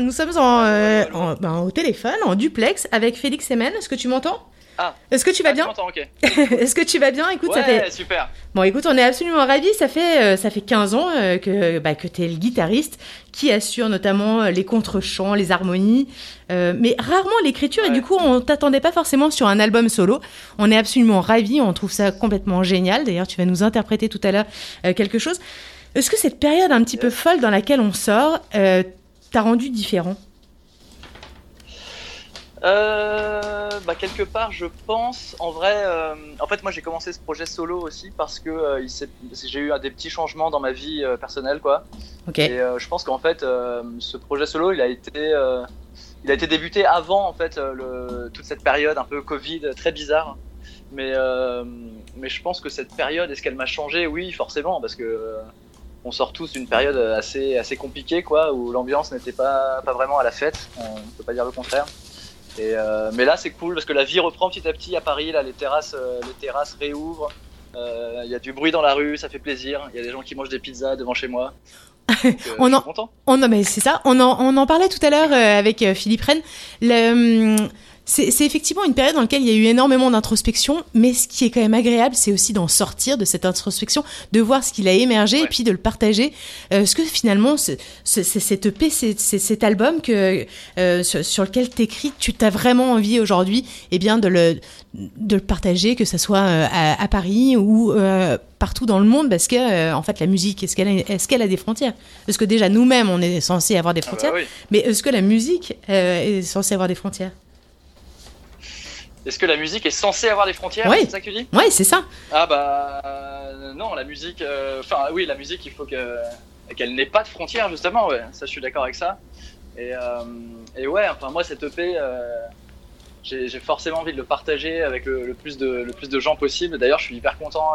nous sommes en, euh, en- ben, au téléphone, en duplex, avec Félix Semen. Est-ce que tu m'entends Ah. Est-ce que tu vas Ah, bien m'entends, ok. Est-ce que tu vas bien Écoute, ouais, ça fait. super. Bon, écoute, on est absolument ravis. Ça fait, euh, ça fait 15 ans euh, que, bah, que tu es le guitariste qui assure notamment les contre-chants, les harmonies, euh, mais rarement l'écriture. Et du coup, on t'attendait pas forcément sur un album solo. On est absolument ravis. On trouve ça complètement génial. D'ailleurs, tu vas nous interpréter tout à l'heure quelque chose. Est-ce que cette période un petit peu folle dans laquelle on sort t'a rendu différent Euh, bah, quelque part, je pense, en vrai, euh, en fait, moi j'ai commencé ce projet solo aussi parce que euh, j'ai eu des petits changements dans ma vie personnelle, quoi. Ok. Et je pense qu'en fait, ce projet solo, il a été, il a été débuté avant en fait le, toute cette période un peu Covid, très bizarre. Mais, mais je pense que cette période, est-ce qu'elle m'a changé? Oui, forcément, parce que on sort tous d'une période assez, assez compliquée, quoi, où l'ambiance n'était pas, pas vraiment à la fête. On ne peut pas dire le contraire. Et, euh, mais là, c'est cool parce que la vie reprend petit à petit à Paris. Là, les terrasses, euh, les terrasses réouvrent. Euh, Il y a du bruit dans la rue, ça fait plaisir. Il y a des gens qui mangent des pizzas devant chez moi. Donc, euh, On en-. On, mais c'est ça. On en, on en parlait tout à l'heure avec Philippe Rennes. Le, hum, c'est effectivement une période dans laquelle il y a eu énormément d'introspection, mais ce qui est quand même agréable, c'est aussi d'en sortir de cette introspection, de voir ce qu'il a émergé et puis de le partager. Euh, Parce que finalement, c'est cette EP, c'est cet album que, euh, sur, sur lequel t'écris, tu t'as vraiment envie aujourd'hui eh bien, de, le, de le partager, que ce soit euh, à, à Paris ou euh, partout dans le monde, parce que en fait, la musique, est-ce qu'elle a, est qu'elle a des frontières? Parce que déjà, nous-mêmes, on est censé avoir des Ah bah frontières. oui. Mais est-ce que la musique est censée avoir des frontières? Est-ce que la musique est censée avoir des frontières Ouais. C'est ça que tu dis? Ouais, c'est ça. Ah bah euh, non, la musique. euh, Enfin oui, la musique, il faut que qu'elle n'ait pas de frontières justement. Ouais, ça, je suis d'accord avec ça. Et, euh, et ouais, enfin moi, cette EP, j'ai forcément envie de le partager avec le, le plus de le plus de gens possible. D'ailleurs, je suis hyper content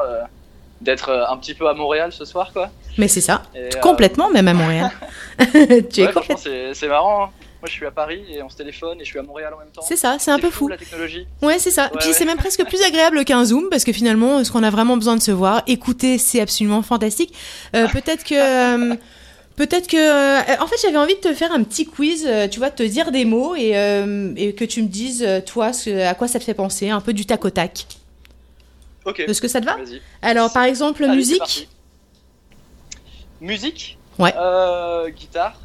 d'être un petit peu à Montréal ce soir, quoi. Mais c'est ça. Et, Complètement, même à Montréal. tu es ouais, complètement. franchement, c'est c'est marrant. hein. Moi, je suis à Paris et on se téléphone et je suis à Montréal en même temps. C'est ça, c'est un peu fou. la technologie. Ouais, c'est ça. Ouais, Puis ouais. c'est même presque plus agréable qu'un Zoom parce que finalement, ce qu'on a vraiment besoin de se voir, écouter, c'est absolument fantastique. Euh, peut-être que. euh, Peut-être que, euh, en fait, j'avais envie de te faire un petit quiz, tu vois, de te dire des mots et, euh, et que tu me dises, toi, ce- à quoi ça te fait penser, un peu du tac au tac. Ok. Est-ce que ça te va. Alors, par exemple, Allez, musique. Musique. Ouais. Guitare.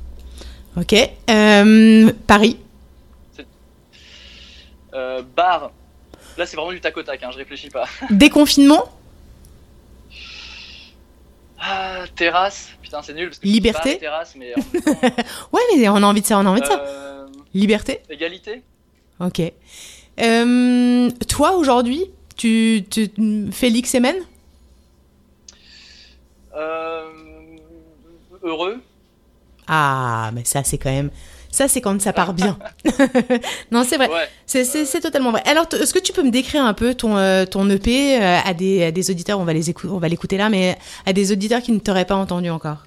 Ok. Euh, Paris. Euh, bar. Là, c'est vraiment du tac au tac, hein, je réfléchis pas. Déconfinement. Ah, terrasse. Putain, c'est nul parce que Liberté. bar et terrasse, mais en même temps, Ouais, mais on a envie de ça, on a envie de ça. euh, Liberté. égalité. Ok. Toi, aujourd'hui, tu, tu. Félix Emen heureux. Ah, mais ça, c'est quand même. Ça, c'est quand ça part bien. non, c'est vrai. Ouais. C'est, totalement vrai. Alors, est-ce que tu peux me décrire un peu ton, euh, ton EP euh, à, des, à des auditeurs? On va, les écou- on va l'écouter là, mais à des auditeurs qui ne t'auraient pas entendu encore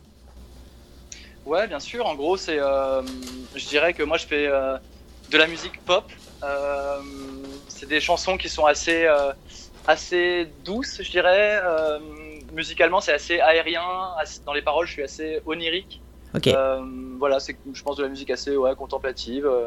Ouais, bien sûr. En gros, c'est, euh, je dirais que moi, je fais de la musique pop. C'est des chansons qui sont assez, assez douces, je dirais. Musicalement, c'est assez aérien. dans les paroles, je suis assez onirique. Ok. Euh, voilà, c'est, je pense, de la musique assez ouais, contemplative, euh,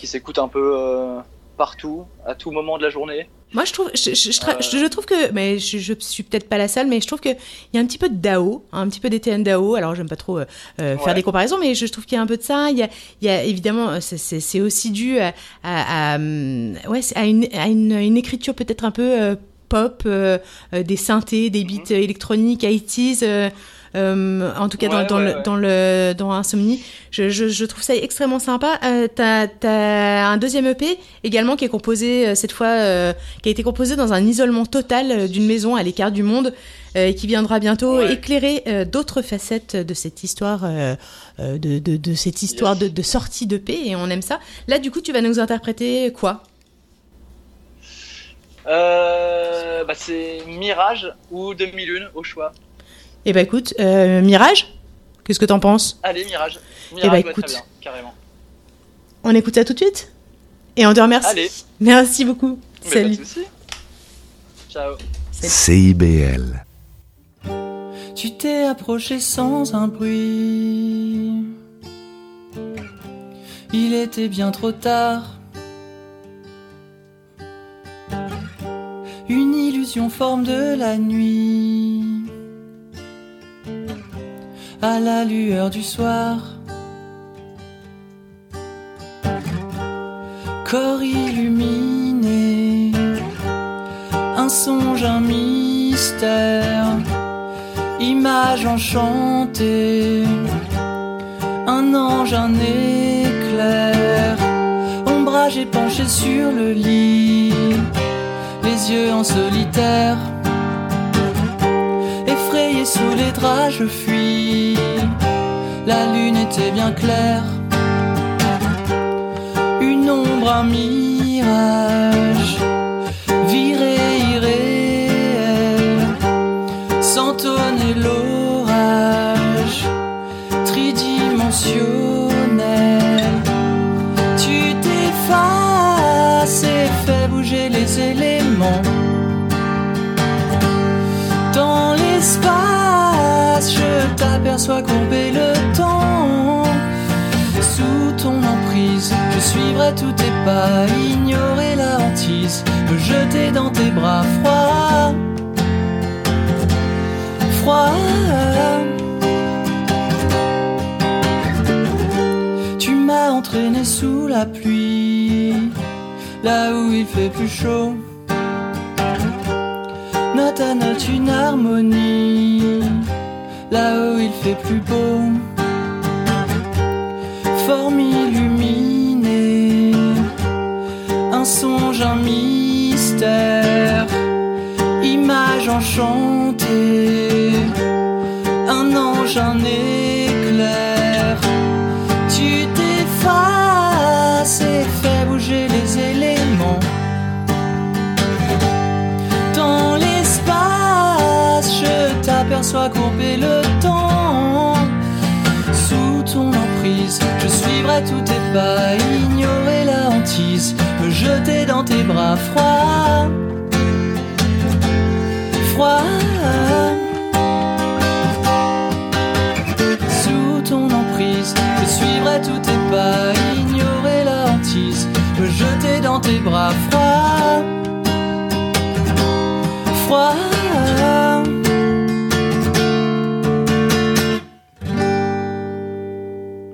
qui s'écoute un peu euh, partout, à tout moment de la journée. Moi, je trouve, je, je- je trouve que, mais je, suis peut-être pas la seule, mais je trouve que il y a un petit peu de Dao, un petit peu d'ETN Dao. Alors, j'aime pas trop euh, faire Ouais. des comparaisons, mais je trouve qu'il y a un peu de ça. Il y a, il y a évidemment, c'est- aussi dû à, à, à, ouais, à une, à une, une écriture peut-être un peu euh, pop, euh, des synthés, des beats euh, électroniques, 80s. Euh, en tout cas dans, Ouais, dans ouais, le, ouais. dans le dans Insomnie, je, je, je trouve ça extrêmement sympa. Euh, t'as t'as un deuxième EP également qui est composé euh, cette fois euh, qui a été composé dans un isolement total d'une maison à l'écart du monde et qui viendra bientôt éclairer d'autres facettes de cette histoire de, de, de cette histoire Yes. de, de sortie d'EP et on aime ça. Là du coup tu vas nous interpréter quoi? Euh, bah, c'est Mirage ou Demi-Lune, au choix. Eh ben écoute, euh, Mirage, qu'est-ce que t'en penses? Allez, Mirage. Eh Mirage, bah, ouais, écoute. très bien, carrément. On écoute ça tout de suite? Et on te remercie. Allez. Merci beaucoup. Mais Salut. Pas de soucis. Ciao. CIBL. Tu t'es approché sans un bruit. il était bien trop tard. Une illusion forme de la nuit. À la lueur du soir. Corps illuminé. Un songe, un mystère. Image enchantée. Un ange, un éclair. Ombrage et penché sur le lit les yeux en solitaire. Sous les draps, je fuis. La lune était bien claire. Une ombre, un mirage. Viré, irréel. Sans tonner l'orage. Tridimensionnel. Tu t'effaces et fais bouger les éléments. Suivrai tous tes pas, ignorer la hantise, me jeter dans tes bras froids. Froids. Tu m'as entraîné sous la pluie, là où il fait plus chaud. Note à note une harmonie, là où il fait plus beau. Forme illuminée, enchantée, un ange, un éclair. Tu t'effaces et fais bouger les éléments. Dans l'espace, je t'aperçois couper le temps. Sous ton emprise, je suivrai tous tes pas, ignorer la hantise, me jeter dans tes bras froids. Froids. Sous ton emprise, je suivrai tous tes pas, ignorer la hantise, me jeter dans tes bras froids. Froids.